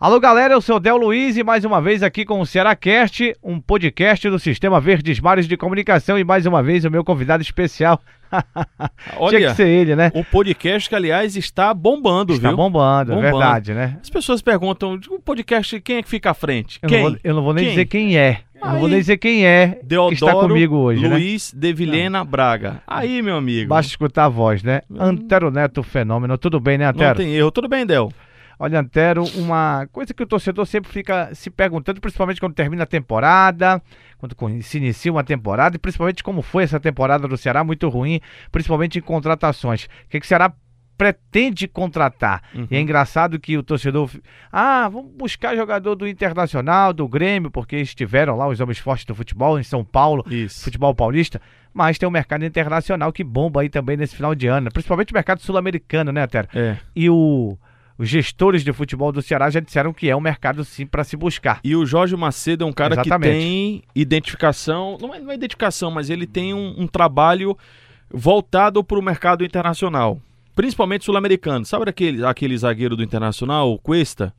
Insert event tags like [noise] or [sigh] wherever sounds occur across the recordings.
Alô galera, eu sou o Del Luiz e mais uma vez aqui com o Cearacast, um podcast do Sistema Verdes Mares de Comunicação e mais uma vez o meu convidado especial. [laughs] Olha, Tinha que ser ele, né? um podcast que, aliás, está bombando, Está viu? bombando, é Bombando. verdade, né? As pessoas perguntam, o podcast, quem é que fica à frente? Eu quem? não vou, eu não vou nem Quem? dizer quem é. Eu não vou Aí, nem dizer quem é Deodoro que está comigo hoje, né? Luiz de Vilhena Braga. Aí, meu amigo. Basta escutar a voz, né? Antero Neto Fenômeno. Tudo bem, né, Não Antero? tem erro. Tudo bem, Del? Olha, Antero, uma coisa que o torcedor sempre fica se perguntando, principalmente quando termina a temporada, quando se inicia uma temporada, e principalmente como foi essa temporada do Ceará, muito ruim, principalmente em contratações. O que, que o Ceará pretende contratar? Uhum. E é engraçado que o torcedor. Ah, vamos buscar jogador do Internacional, do Grêmio, porque estiveram lá os homens fortes do futebol em São Paulo, Isso. futebol paulista. Mas tem o mercado internacional que bomba aí também nesse final de ano, principalmente o mercado sul-americano, né, Antero? É. e o- os gestores de futebol do Ceará já disseram que é um mercado sim para se buscar. E o Jorge Macedo é um cara Exatamente. que tem identificação, não é, não é identificação, mas ele tem um, um trabalho voltado para o mercado internacional, principalmente sul-americano. Sabe aquele, aquele zagueiro do Internacional, o Cuesta?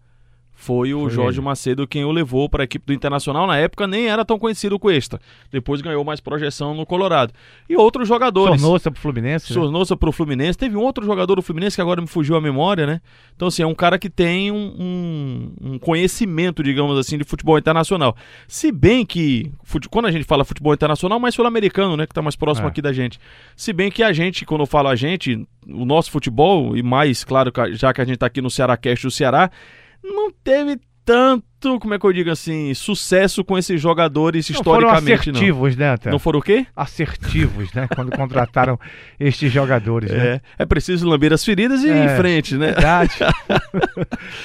Foi o Foi Jorge ele. Macedo quem o levou para a equipe do Internacional. Na época nem era tão conhecido o Cuesta. Depois ganhou mais projeção no Colorado. E outros jogadores. Tornou-se pro Fluminense. né? Sornosa pro Fluminense. Teve um outro jogador do Fluminense que agora me fugiu a memória, né? Então, assim, é um cara que tem um, um- um conhecimento, digamos assim, de futebol internacional. Se bem que, quando a gente fala futebol internacional, mais sul-americano, né? Que tá mais próximo É. aqui da gente. Se bem que a gente, quando eu falo a gente, o nosso futebol, e mais, claro, já que a gente tá aqui no Ceará Cast do Ceará, não teve tanto, como é que eu digo assim, sucesso com esses jogadores Não foram historicamente, não. assertivos, né, Antero? Não foram o quê? Assertivos, né? Quando contrataram [laughs] estes jogadores, né? É, é preciso lamber as feridas e ir É. em frente, né? Verdade. [laughs]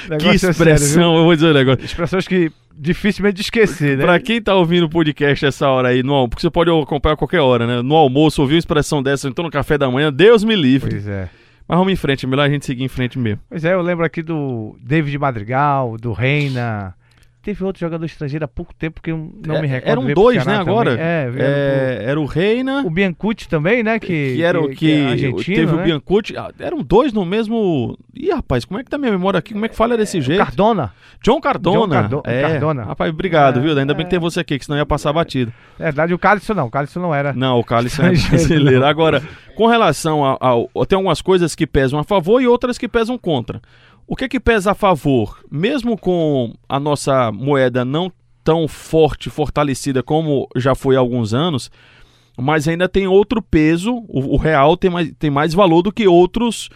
Que Negócio é sério, expressão, eu vou dizer um negócio. Expressões que dificilmente de esquecer, né? Pra quem tá ouvindo o podcast essa hora aí, no, porque você pode acompanhar a qualquer hora, né? No almoço, ouvir uma expressão dessa, então no café da manhã, Deus me livre. Pois é. Mas vamos em frente, é melhor a gente seguir em frente mesmo. Pois é, eu lembro aqui do David Madrigal, do Reina. Teve outro jogador estrangeiro há pouco tempo que eu não me É, recordo. Eram pro dois, né, agora? É, É, era o Reina, pro- o Biancucci também, né? Que, que era o que, é argentino, teve né? o Biancucci. Ah, eram dois no mesmo. Ih, rapaz, como é que tá minha memória aqui? Como é que fala desse jeito? Cardona. John Cardona. John Cardo- é. Cardona. Rapaz, obrigado, É, viu? Ainda bem é. que tem você aqui, que senão ia passar batido. É verdade, o Cálice não. O Cálice não era. Não, o cálice [laughs] é brasileiro. não. Agora, com relação ao, ao- Tem algumas coisas que pesam a favor e outras que pesam contra. O que que pesa a favor? Mesmo com a nossa moeda não tão forte, fortalecida como já foi há alguns anos, mas ainda tem outro peso, o, o real tem mais, tem mais valor do que outros.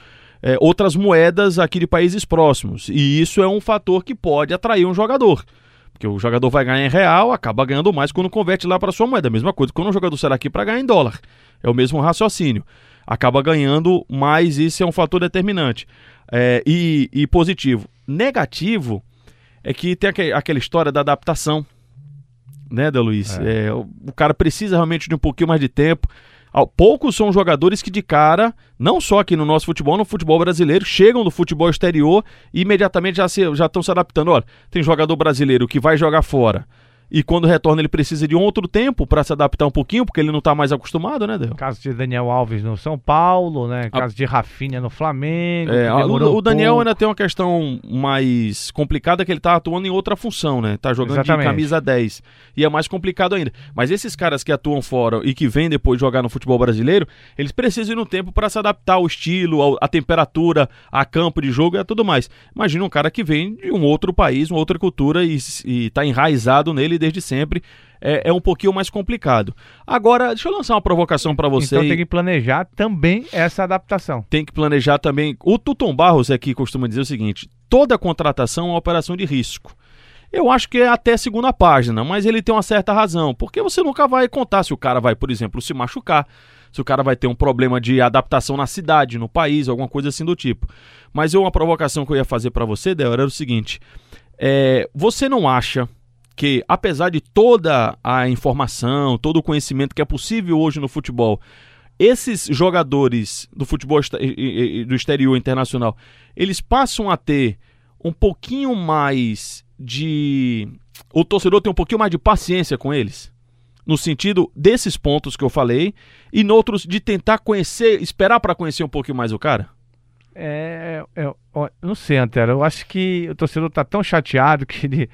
é, outras moedas aqui de países próximos. E isso é um fator que pode atrair um jogador. Porque o jogador vai ganhar em real, acaba ganhando mais quando converte lá para sua moeda. Mesma coisa quando o jogador será aqui para ganhar em dólar. É o mesmo raciocínio. Acaba ganhando mais, isso é um fator determinante. É, e, e positivo. Negativo é que tem aque- aquela história da adaptação. Né, Del Luiz? É, o, o cara precisa realmente de um pouquinho mais de tempo. Ao- Poucos são jogadores que de cara, não só aqui no nosso futebol, no futebol brasileiro, chegam do futebol exterior e imediatamente já se- já estão se adaptando. Olha, tem jogador brasileiro que vai jogar fora e quando retorna ele precisa de um outro tempo para se adaptar um pouquinho, porque ele não está mais acostumado, né, Del? Caso de Daniel Alves no São Paulo, né? Caso de Rafinha no Flamengo. É, a- o, o um Daniel pouco. ainda tem uma questão mais complicada que ele tá atuando em outra função, né? Tá jogando Exatamente. de camisa 10. E é mais complicado ainda. Mas esses caras que atuam fora e que vêm depois jogar no futebol brasileiro, eles precisam ir no tempo para se adaptar ao estilo, ao- à temperatura, a campo de jogo e a tudo mais. Imagina um cara que vem de um outro país, uma outra cultura e, s- e tá enraizado nele desde sempre. É, é um pouquinho mais complicado. Agora, deixa eu lançar uma provocação para você. Então tem que planejar também essa adaptação. tem que planejar também. O Tuton Barros aqui costuma dizer o seguinte: toda contratação é uma operação de risco. Eu acho que é até a segunda página, mas ele tem uma certa razão, porque você nunca vai contar se o cara vai, por exemplo, se machucar, se o cara vai ter um problema de adaptação na cidade, no país, alguma coisa assim do tipo. Mas eu, uma provocação que eu ia fazer para você, Del, era o seguinte: é, você não acha que, apesar de toda a informação, todo o conhecimento que é possível hoje no futebol, esses jogadores do futebol do exterior internacional, eles passam a ter um pouquinho mais de o torcedor tem um pouquinho mais de paciência com eles? No sentido desses pontos que eu falei e noutros de tentar conhecer, esperar para conhecer um pouquinho mais o cara? É, é, não sei, Antero. Eu acho que o torcedor tá tão chateado que ele,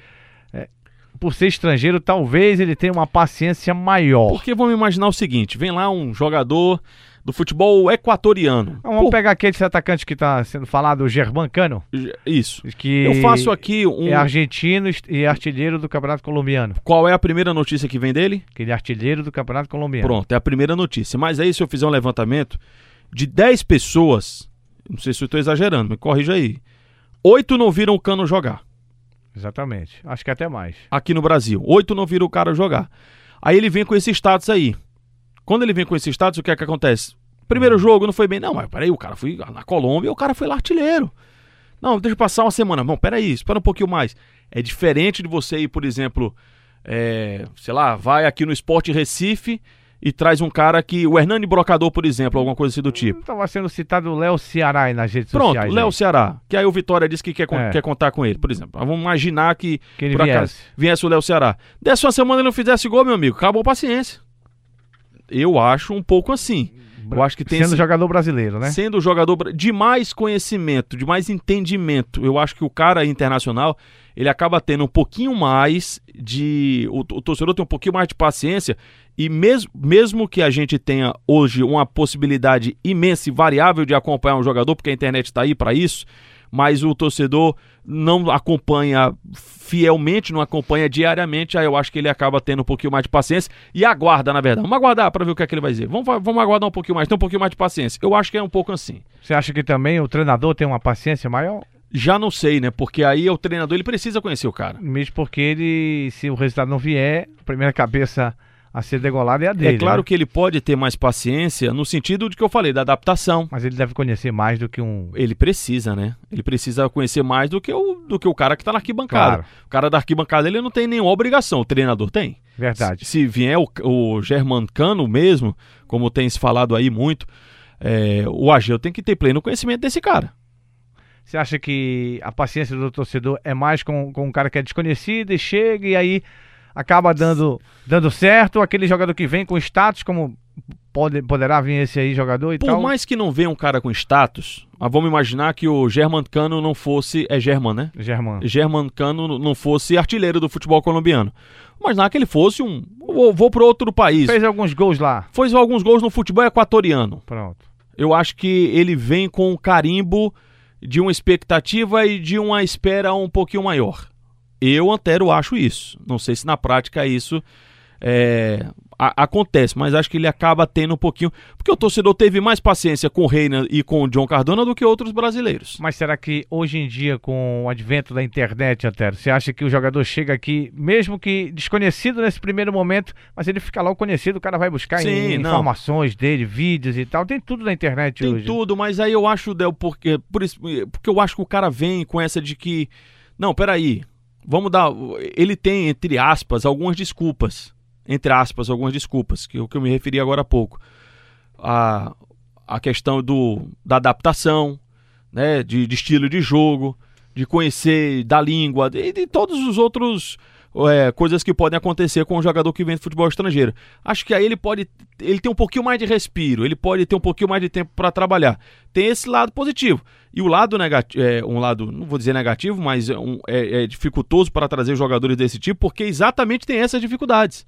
por ser estrangeiro, talvez ele tenha uma paciência maior. Porque vamos imaginar o seguinte: vem lá um jogador do futebol equatoriano. Vamos Pô, pegar aquele atacante que está sendo falado, o Germancano. Isso. Que eu faço aqui um. É argentino e artilheiro do Campeonato Colombiano. Qual é a primeira notícia que vem dele? Que ele é artilheiro do Campeonato Colombiano. Pronto, é a primeira notícia. Mas aí, se eu fizer um levantamento de 10 pessoas não sei se eu estou exagerando, me corrija aí. Oito não viram o Cano jogar. Exatamente. Acho que até mais. Aqui no Brasil. Oito não viram o cara jogar. Aí ele vem com esse status aí. Quando ele vem com esse status, o que é que acontece? Primeiro jogo não foi bem. Não, mas peraí, o cara foi na Colômbia o cara foi lá artilheiro. Não, deixa eu passar uma semana. Não, peraí, espera um pouquinho mais. É diferente de você ir, por exemplo, é, sei lá, vai aqui no Esporte Recife e traz um cara que. O Hernani Brocador, por exemplo, alguma coisa assim do tipo. Estava sendo citado o Léo Ceará aí nas redes Pronto, sociais. Pronto, Léo Ceará. Que aí o Vitória disse que quer, é. quer contar com ele, por exemplo. Vamos imaginar que, que ele viesse. Acaso, viesse o Léo Ceará. Dessa uma semana ele não fizesse gol, meu amigo. Acabou a paciência. Eu acho um pouco assim. Eu acho que tem sendo esse... jogador brasileiro, né? Sendo jogador de mais conhecimento, de mais entendimento. Eu acho que o cara internacional ele acaba tendo um pouquinho mais de. O, o torcedor tem um pouquinho mais de paciência. E mesmo, mesmo que a gente tenha hoje uma possibilidade imensa e variável de acompanhar um jogador, porque a internet está aí para isso, mas o torcedor não acompanha fielmente, não acompanha diariamente, aí eu acho que ele acaba tendo um pouquinho mais de paciência e aguarda, na verdade. Vamos aguardar para ver o que é que ele vai dizer. Vamos, vamos aguardar um pouquinho mais, ter um pouquinho mais de paciência. Eu acho que é um pouco assim. Você acha que também o treinador tem uma paciência maior? Já não sei, né? Porque aí o treinador ele precisa conhecer o cara. Mesmo porque ele, se o resultado não vier, a primeira cabeça a ser degolada é a dele. É claro né? que ele pode ter mais paciência no sentido de que eu falei, da adaptação. Mas ele deve conhecer mais do que um. Ele precisa, né? Ele precisa conhecer mais do que o, do que o cara que está na arquibancada. Claro. O cara da arquibancada ele não tem nenhuma obrigação, o treinador tem. Verdade. Se, se vier o, o Germancano mesmo, como tem se falado aí muito, é, o Ageu tem que ter pleno conhecimento desse cara. Você acha que a paciência do torcedor é mais com, com um cara que é desconhecido e chega e aí acaba dando, dando certo? Aquele jogador que vem com status, como pode, poderá vir esse aí jogador e Por tal? Por mais que não venha um cara com status, mas vamos imaginar que o German Cano não fosse. É German, né? German. German Cano não fosse artilheiro do futebol colombiano. Imaginar que ele fosse um. Vou, vou para outro país. Fez alguns gols lá. Fez alguns gols no futebol equatoriano. Pronto. Eu acho que ele vem com um carimbo de uma expectativa e de uma espera um pouquinho maior. Eu, Antero, acho isso. Não sei se na prática isso é, a, acontece, mas acho que ele acaba tendo um pouquinho. Porque o torcedor teve mais paciência com o Reina e com o John Cardona do que outros brasileiros. Mas será que hoje em dia, com o advento da internet, Antero, você acha que o jogador chega aqui, mesmo que desconhecido nesse primeiro momento, mas ele fica logo conhecido, o cara vai buscar Sim, informações dele, vídeos e tal. Tem tudo na internet Tem hoje. Tem tudo, mas aí eu acho, Del, porque, por isso, porque eu acho que o cara vem com essa de que. Não, peraí. Vamos dar. Ele tem, entre aspas, algumas desculpas entre aspas, algumas desculpas, que é o que eu me referi agora há pouco. A, a questão do, da adaptação, né, de, de estilo de jogo, de conhecer da língua, e de, de todos os outros é, coisas que podem acontecer com um jogador que vem do futebol estrangeiro. Acho que aí ele pode, ele tem um pouquinho mais de respiro, ele pode ter um pouquinho mais de tempo para trabalhar. Tem esse lado positivo. E o lado negativo, é, um lado, não vou dizer negativo, mas é, um, é, é dificultoso para trazer jogadores desse tipo, porque exatamente tem essas dificuldades.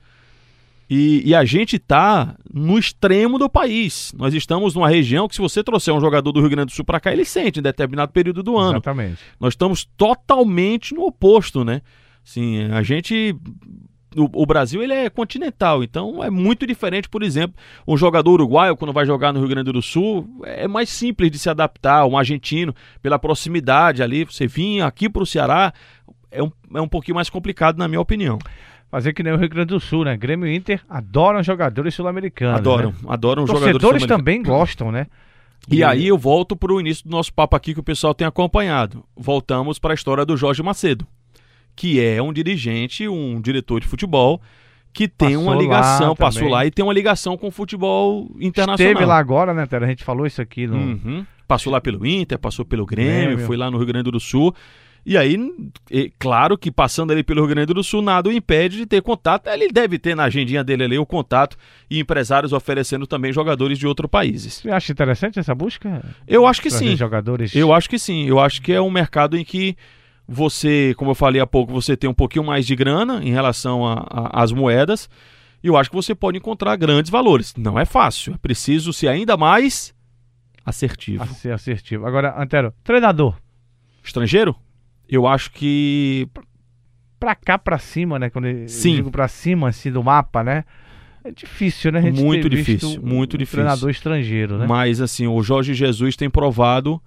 E, e, a gente está no extremo do país. Nós estamos numa região que, se você trouxer um jogador do Rio Grande do Sul para cá, ele sente em determinado período do ano. Exatamente. Nós estamos totalmente no oposto, né? Sim, a gente. O, o, Brasil ele é continental, então é muito diferente, por exemplo, um jogador uruguaio, quando vai jogar no Rio Grande do Sul, é mais simples de se adaptar, um argentino, pela proximidade ali, você vinha aqui para o Ceará, é um, é um pouquinho mais complicado, na minha opinião fazer que nem o Rio Grande do Sul, né? Grêmio e Inter adoram jogadores sul-americanos. Adoram, né? adoram Torcedores jogadores Torcedores também gostam, né? E, e aí eu volto para o início do nosso papo aqui que o pessoal tem acompanhado. Voltamos para a história do Jorge Macedo, que é um dirigente, um diretor de futebol que tem passou uma ligação, lá passou também. lá e tem uma ligação com o futebol internacional. Esteve lá agora, né, Tera? A gente falou isso aqui no... Uhum. Passou lá pelo Inter, passou pelo Grêmio, Grêmio, foi lá no Rio Grande do Sul E aí, é, claro que passando ali pelo Rio Grande do Sul, nada o impede de ter contato. Ele deve ter na agendinha dele ali o contato e empresários oferecendo também jogadores de outros países. Você acha interessante essa busca? Eu acho que Trazer sim. jogadores. Eu acho que sim. Eu acho que é um mercado em que você, como eu falei há pouco, você tem um pouquinho mais de grana em relação às moedas. E eu acho que você pode encontrar grandes valores. Não é fácil. É preciso ser ainda mais assertivo. a ser assertivo. Agora, Antero, treinador. Estrangeiro? Eu acho que Pra cá, pra cima, né? Quando eu Sim. digo pra cima, assim, do mapa, né? É difícil, né? Muito difícil, muito um difícil. treinador estrangeiro, né? Mas assim, o Jorge Jesus tem provado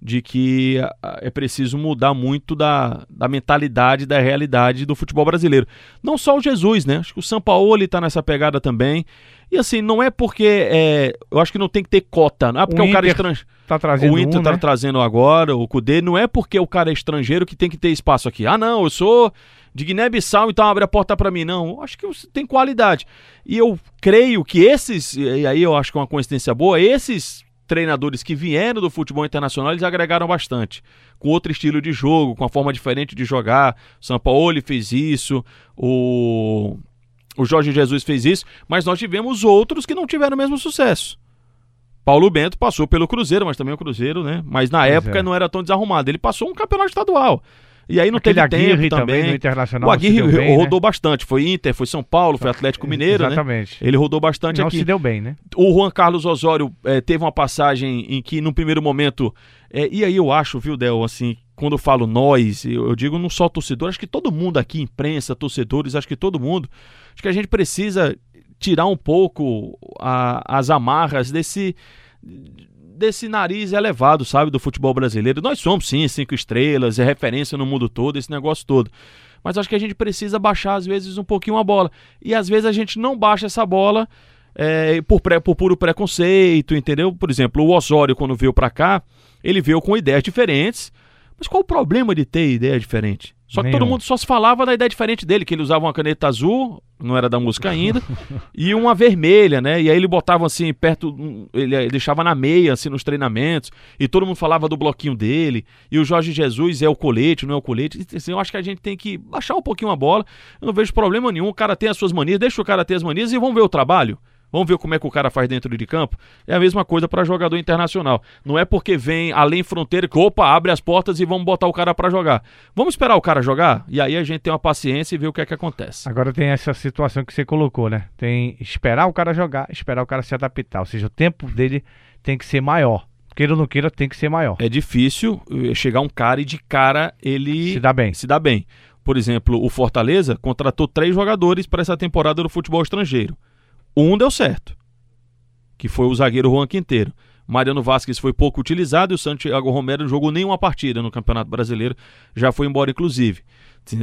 de que ah, é preciso mudar muito da, da mentalidade, da realidade do futebol brasileiro. Não só o Jesus, né? Acho que o Sampaoli tá nessa pegada também. E assim, não é porque. é, eu acho que não tem que ter cota. Não é porque O o, cara é estrangeiro. Tá trazendo O Inter um, tá né? trazendo agora, o Cudê, não é porque o cara é estrangeiro que tem que ter espaço aqui. Ah, não, eu sou de Guiné-Bissau, então abre a porta pra mim. Não, eu acho que tem qualidade. E eu creio que esses, e aí eu acho que é uma coincidência boa, esses treinadores que vieram do futebol internacional, eles agregaram bastante. Com outro estilo de jogo, com uma forma diferente de jogar. O Sampaoli fez isso, o, o Jorge Jesus fez isso, mas nós tivemos outros que não tiveram o mesmo sucesso. Paulo Bento passou pelo Cruzeiro, mas também o Cruzeiro, né? Mas na Pois época é. não era tão desarrumado. Ele passou um campeonato estadual. E aí não Aquele teve tempo Aguirre também. também no Internacional o não Aguirre bem, rodou né? bastante. Foi Inter, foi São Paulo, foi Atlético Mineiro, né? Exatamente. Ele rodou bastante Não aqui. se deu bem, né? O Juan Carlos Osório eh, teve uma passagem em que, num primeiro momento. eh, e aí eu acho, viu, Del, assim, quando eu falo nós, eu, eu digo não só torcedor, acho que todo mundo aqui, imprensa, torcedores, acho que todo mundo. Acho que a gente precisa tirar um pouco a- as amarras desse. Desse nariz elevado, sabe, do futebol brasileiro. Nós somos, sim, cinco estrelas, é referência no mundo todo, esse negócio todo. Mas acho que a gente precisa baixar, às vezes, um pouquinho a bola. E às vezes a gente não baixa essa bola é, por, pré- por puro preconceito, entendeu? Por exemplo, o Osório, quando veio pra cá, ele veio com ideias diferentes. Mas qual o problema de ter ideia diferente? Só que todo Nenhum. mundo só se falava da ideia diferente dele, que ele usava uma caneta azul, não era da música ainda, [laughs] e uma vermelha, né? E aí ele botava assim perto, ele ele deixava na meia, assim, nos treinamentos, e todo mundo falava do bloquinho dele, e o Jorge Jesus é o colete, não é o colete. Assim, eu acho que a gente tem que baixar um pouquinho a bola, eu não vejo problema nenhum, o cara tem as suas manias, deixa o cara ter as manias e vamos ver o trabalho. Vamos ver como é que o cara faz dentro de campo. É a mesma coisa para jogador internacional. Não é porque vem além fronteira que, opa, abre as portas e vamos botar o cara para jogar. Vamos esperar o cara jogar? E aí a gente tem uma paciência e vê o que é que acontece. Agora tem essa situação que você colocou, né? Tem esperar o cara jogar, esperar o cara se adaptar. Ou seja, o tempo dele tem que ser maior. Queira ou não queira, tem que ser maior. É difícil eh, chegar um cara e de cara ele Se dá bem. se dá bem. Por exemplo, o Fortaleza contratou três jogadores para essa temporada do futebol estrangeiro. Um deu certo, que foi o zagueiro Juan Quinteiro. Mariano Vasquez foi pouco utilizado e o Santiago Romero não jogou nenhuma partida no Campeonato Brasileiro, já foi embora inclusive.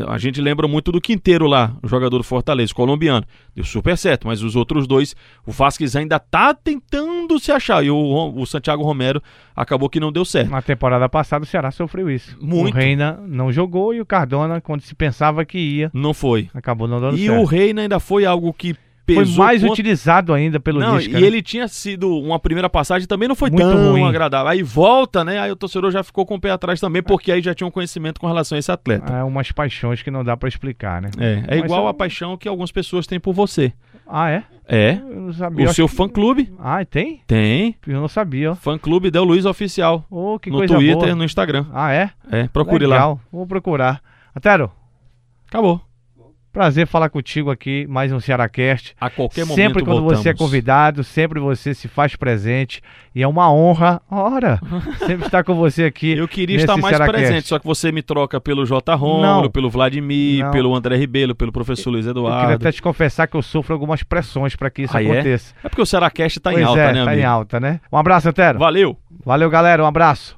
A gente lembra muito do Quinteiro lá, o jogador do Fortaleza, colombiano. Deu super certo, mas os outros dois, o Vasquez ainda tá tentando se achar e o, o Santiago Romero acabou que não deu certo. Na temporada passada o Ceará sofreu isso. Muito. O Reina não jogou e o Cardona, quando se pensava que ia, Não foi. acabou não dando E certo. o Reina ainda foi algo que Foi pesou mais contra- utilizado ainda pelo Não, Lisca, e né? ele tinha sido uma primeira passagem também não foi Muito tão ruim. agradável. Aí volta, né? Aí o torcedor já ficou com o pé atrás também, porque aí já tinha um conhecimento com relação a esse atleta. É umas paixões que não dá pra explicar, né? É, é Mas igual eu- a paixão que algumas pessoas têm por você. Ah, é? É. Eu não sabia. O Eu seu que- Ah, tem? tem. Eu não sabia, ó. Fã clube Del Luiz Oficial. Ô, que no coisa Twitter, boa. no Instagram. Ah, é? É, procure lá. Legal. Vou procurar. Antero, Acabou. Prazer falar contigo aqui, mais um Cearacast. A qualquer momento sempre quando você é voltamos. convidado, sempre você se faz presente. E é uma honra, ora, [laughs] sempre estar com você aqui. Eu queria estar mais Cearacast. presente, só que você me troca pelo J. Romulo, pelo Vladimir, Não. pelo André Ribeiro, pelo professor Luiz Eu queria Eduardo. até te confessar que eu sofro algumas pressões para que isso Ah, é? aconteça. É porque o Seracast tá em alta, é, né, tá amigo? em alta, né? Um abraço, Antero. Valeu! Valeu, galera. Um abraço.